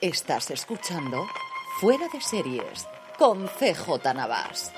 Estás escuchando Fuera de Series con CJ Navas.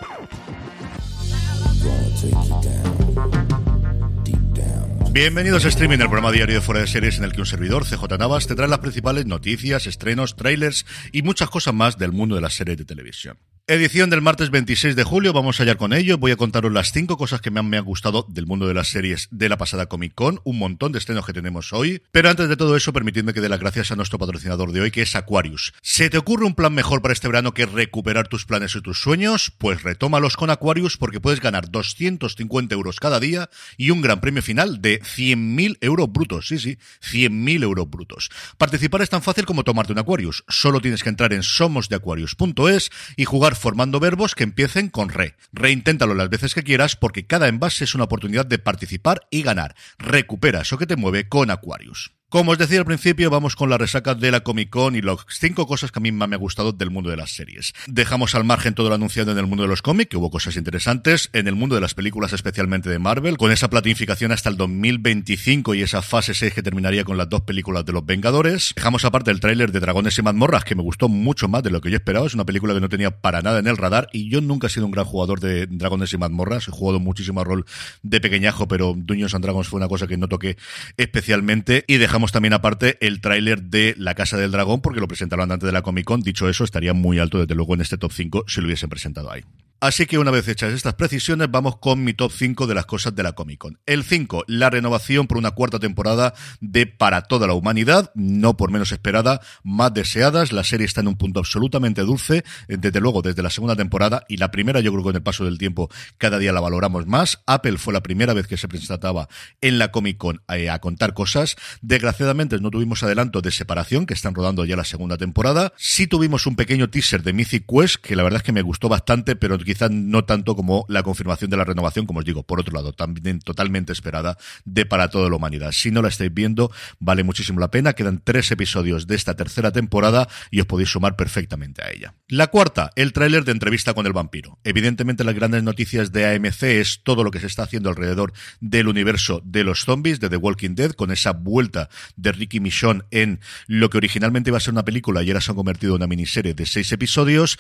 Bienvenidos a Streaming, el programa diario de Fuera de Series en el que un servidor, CJ Navas, te trae las principales noticias, estrenos, trailers y muchas cosas más del mundo de las series de televisión. Edición del martes 26 de julio, vamos a hallar con ello. Voy a contaros las cinco cosas que me han, me han gustado del mundo de las series de la pasada Comic Con, un montón de estrenos que tenemos hoy. Pero antes de todo eso, permitidme que dé las gracias a nuestro patrocinador de hoy, que es Aquarius. ¿Se te ocurre un plan mejor para este verano que recuperar tus planes y tus sueños? Pues retómalos con Aquarius porque puedes ganar 250 euros cada día y un gran premio final de 100.000 euros brutos. Sí, sí, 100.000 euros brutos. Participar es tan fácil como tomarte un Aquarius. Solo tienes que entrar en somosdeaquarius.es y jugar formando verbos que empiecen con re. Reinténtalo las veces que quieras porque cada envase es una oportunidad de participar y ganar. Recupera eso que te mueve con Aquarius. Como os decía al principio, vamos con la resaca de la Comic Con y las cinco cosas que a mí más me ha gustado del mundo de las series. Dejamos al margen todo lo anunciado en el mundo de los cómics, que hubo cosas interesantes, en el mundo de las películas, especialmente de Marvel, con esa planificación hasta el 2025 y esa fase 6 que terminaría con las dos películas de los Vengadores. Dejamos aparte el tráiler de Dragones y Mazmorras, que me gustó mucho más de lo que yo esperaba. Es una película que no tenía para nada en el radar y yo nunca he sido un gran jugador de Dragones y Mazmorras. He jugado muchísimo rol de pequeñajo, pero Dungeons and Dragons fue una cosa que no toqué especialmente. Y dejamos también aparte el tráiler de La Casa del Dragón, porque lo presentaron antes de la Comic Con. Dicho eso, estaría muy alto, desde luego, en este top 5 si lo hubiesen presentado ahí. Así que una vez hechas estas precisiones, vamos con mi top 5 de las cosas de la Comic Con. El 5, la renovación por una cuarta temporada de Para toda la humanidad, no por menos esperada, más deseadas. La serie está en un punto absolutamente dulce, desde luego desde la segunda temporada y la primera yo creo que con el paso del tiempo cada día la valoramos más. Apple fue la primera vez que se presentaba en la Comic Con a, a contar cosas. Desgraciadamente no tuvimos adelanto de separación, que están rodando ya la segunda temporada. Sí tuvimos un pequeño teaser de Mythic Quest, que la verdad es que me gustó bastante, pero quizá no tanto como la confirmación de la renovación, como os digo, por otro lado, también totalmente esperada de para toda la humanidad. Si no la estáis viendo, vale muchísimo la pena. Quedan tres episodios de esta tercera temporada y os podéis sumar perfectamente a ella. La cuarta, el tráiler de entrevista con el vampiro. Evidentemente las grandes noticias de AMC es todo lo que se está haciendo alrededor del universo de los zombies, de The Walking Dead, con esa vuelta de Ricky Michonne en lo que originalmente iba a ser una película y ahora se ha convertido en una miniserie de seis episodios.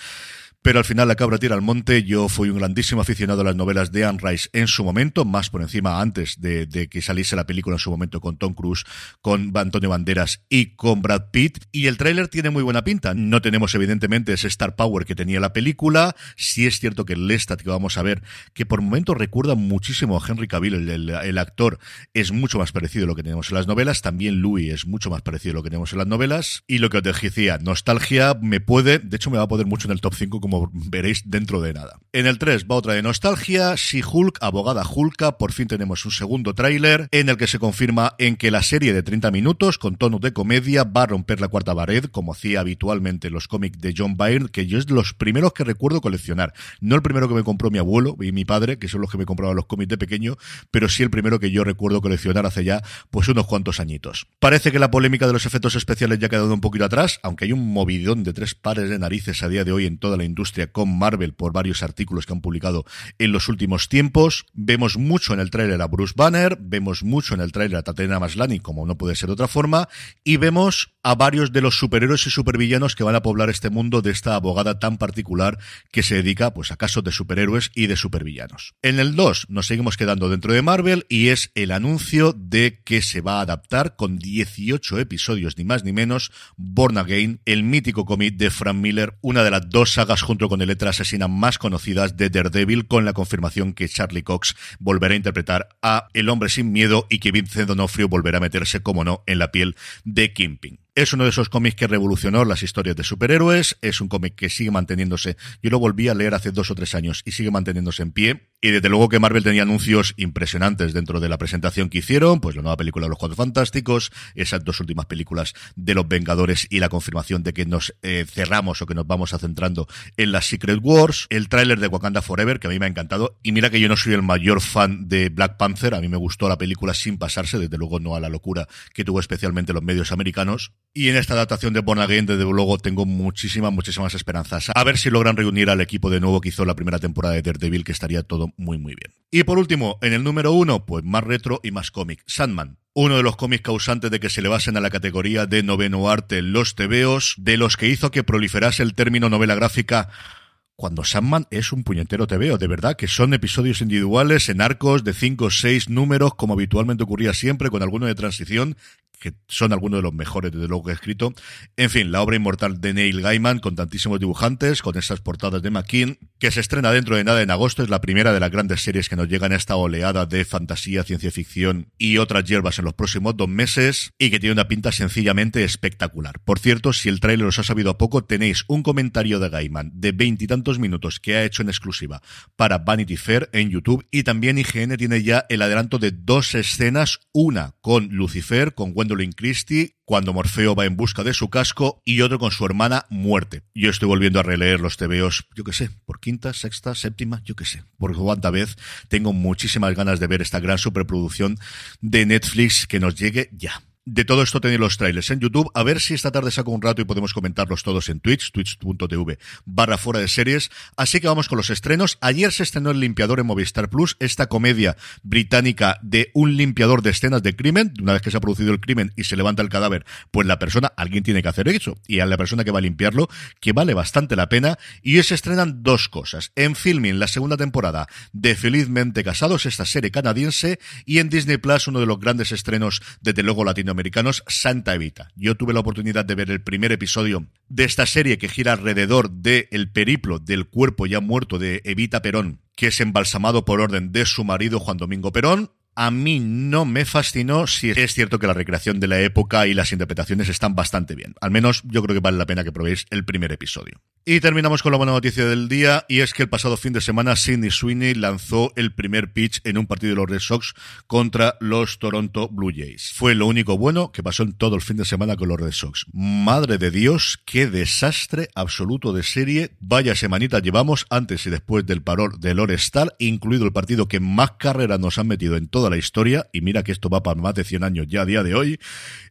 Pero al final la cabra tira al monte. Yo fui un grandísimo aficionado a las novelas de Anne Rice en su momento, más por encima antes de, que saliese la película en su momento con Tom Cruise, con Antonio Banderas y con Brad Pitt. Y el tráiler tiene muy buena pinta. No tenemos evidentemente ese Star Power que tenía la película. Sí es cierto que el Lestat que vamos a ver, que por momentos recuerda muchísimo a Henry Cavill, el, actor, es mucho más parecido a lo que tenemos en las novelas. También Louis es mucho más parecido a lo que tenemos en las novelas. Y lo que os decía, nostalgia me puede, de hecho me va a poder mucho en el top 5 como como veréis dentro de nada. En el 3 va otra de nostalgia, si Hulk, abogada Hulka, por fin tenemos un segundo tráiler en el que se confirma en que la serie de 30 minutos con tono de comedia va a romper la cuarta pared, como hacía habitualmente los cómics de John Byrne, que yo es de los primeros que recuerdo coleccionar. No el primero que me compró mi abuelo y mi padre, que son los que me compraban los cómics de pequeño, pero sí el primero que yo recuerdo coleccionar hace ya pues unos cuantos añitos. Parece que la polémica de los efectos especiales ya ha quedado un poquito atrás, aunque hay un movidón de tres pares de narices a día de hoy en toda la industria con Marvel por varios artículos que han publicado en los últimos tiempos. Vemos mucho en el tráiler a Bruce Banner, vemos mucho en el tráiler a Tatiana Maslany, como no puede ser de otra forma, y vemos a varios de los superhéroes y supervillanos que van a poblar este mundo de esta abogada tan particular que se dedica pues a casos de superhéroes y de supervillanos. En el 2 nos seguimos quedando dentro de Marvel y es el anuncio de que se va a adaptar con 18 episodios ni más ni menos Born Again, el mítico cómic de Frank Miller, una de las dos sagas junto con el letra asesina más conocidas de Daredevil con la confirmación que Charlie Cox volverá a interpretar a El hombre sin miedo y que Vincent D'Onofrio volverá a meterse como no en la piel de Kimping. Es uno de esos cómics que revolucionó las historias de superhéroes, es un cómic que sigue manteniéndose. Yo lo volví a leer hace dos o tres años y sigue manteniéndose en pie. Y desde luego que Marvel tenía anuncios impresionantes dentro de la presentación que hicieron, pues la nueva película de los Cuatro Fantásticos, esas dos últimas películas de los Vengadores y la confirmación de que nos eh, cerramos o que nos vamos centrando en las Secret Wars, el tráiler de Wakanda Forever, que a mí me ha encantado. Y mira que yo no soy el mayor fan de Black Panther, a mí me gustó la película sin pasarse, desde luego no a la locura que tuvo especialmente los medios americanos. Y en esta adaptación de Born Again, desde luego, tengo muchísimas, muchísimas esperanzas. A ver si logran reunir al equipo de nuevo que hizo la primera temporada de Daredevil, que estaría todo muy, muy bien. Y por último, en el número uno, pues más retro y más cómic. Sandman. Uno de los cómics causantes de que se le basen a la categoría de noveno arte los tebeos, de los que hizo que proliferase el término novela gráfica cuando Sandman es un puñetero TVO, de verdad, que son episodios individuales en arcos de cinco o seis números, como habitualmente ocurría siempre, con alguno de transición, que son algunos de los mejores, desde luego, que he escrito. En fin, la obra inmortal de Neil Gaiman, con tantísimos dibujantes, con esas portadas de McKean, que se estrena dentro de nada en agosto, es la primera de las grandes series que nos llegan a esta oleada de fantasía, ciencia ficción y otras hierbas en los próximos dos meses, y que tiene una pinta sencillamente espectacular. Por cierto, si el tráiler os ha sabido poco, tenéis un comentario de Gaiman de veintitantos minutos que ha hecho en exclusiva para Vanity Fair en YouTube, y también IGN tiene ya el adelanto de dos escenas, una con Lucifer, con Wendy Gwendolyn Christie cuando Morfeo va en busca de su casco y otro con su hermana muerte. Yo estoy volviendo a releer los TVOs, yo qué sé, por quinta, sexta, séptima, yo qué sé, por cuánta vez tengo muchísimas ganas de ver esta gran superproducción de Netflix que nos llegue ya. De todo esto tenéis los trailers en YouTube. A ver si esta tarde saco un rato y podemos comentarlos todos en Twitch, twitch.tv barra fuera de series. Así que vamos con los estrenos. Ayer se estrenó El Limpiador en Movistar Plus, esta comedia británica de un limpiador de escenas de crimen. Una vez que se ha producido el crimen y se levanta el cadáver, pues la persona, alguien tiene que hacer eso. Y a la persona que va a limpiarlo, que vale bastante la pena. Y hoy se estrenan dos cosas. En Filming, la segunda temporada de Felizmente Casados, esta serie canadiense. Y en Disney Plus, uno de los grandes estrenos desde luego latino americanos, Santa Evita. Yo tuve la oportunidad de ver el primer episodio de esta serie que gira alrededor del el periplo del cuerpo ya muerto de Evita Perón, que es embalsamado por orden de su marido Juan Domingo Perón. A mí no me fascinó, si es cierto que la recreación de la época y las interpretaciones están bastante bien. Al menos yo creo que vale la pena que probéis el primer episodio. Y terminamos con la buena noticia del día, y es que el pasado fin de semana Sidney Sweeney lanzó el primer pitch en un partido de los Red Sox contra los Toronto Blue Jays. Fue lo único bueno que pasó en todo el fin de semana con los Red Sox. Madre de Dios, qué desastre absoluto de serie. Vaya semanita llevamos antes y después del parón del All-Star, incluido el partido que más carreras nos han metido en toda la historia, y mira que esto va para más de 100 años ya a día de hoy.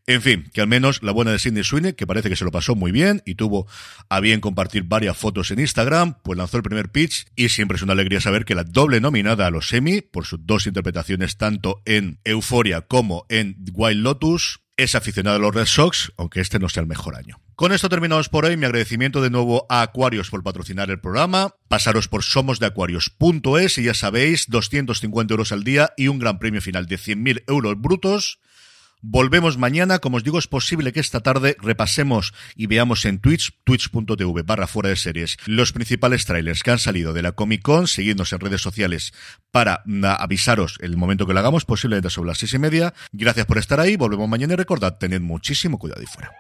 En fin, que al menos la buena de Sidney Sweeney, que parece que se lo pasó muy bien y tuvo a bien compartir varias fotos en Instagram, pues lanzó el primer pitch y siempre es una alegría saber que la doble nominada a los Emmy, por sus dos interpretaciones tanto en Euphoria como en Wild Lotus, es aficionada a los Red Sox, aunque este no sea el mejor año. Con esto terminamos por hoy. Mi agradecimiento de nuevo a Aquarios por patrocinar el programa. Pasaros por somosdeaquarios.es y ya sabéis, 250 euros al día y un gran premio final de 100.000 euros brutos. Volvemos mañana. Como os digo, es posible que esta tarde repasemos y veamos en Twitch, twitch.tv barra fuera de series, los principales trailers que han salido de la Comic Con. Seguidnos en redes sociales para mm, avisaros el momento que lo hagamos, posiblemente sobre las seis y media. Gracias por estar ahí. Volvemos mañana y recordad, tened muchísimo cuidado y fuera.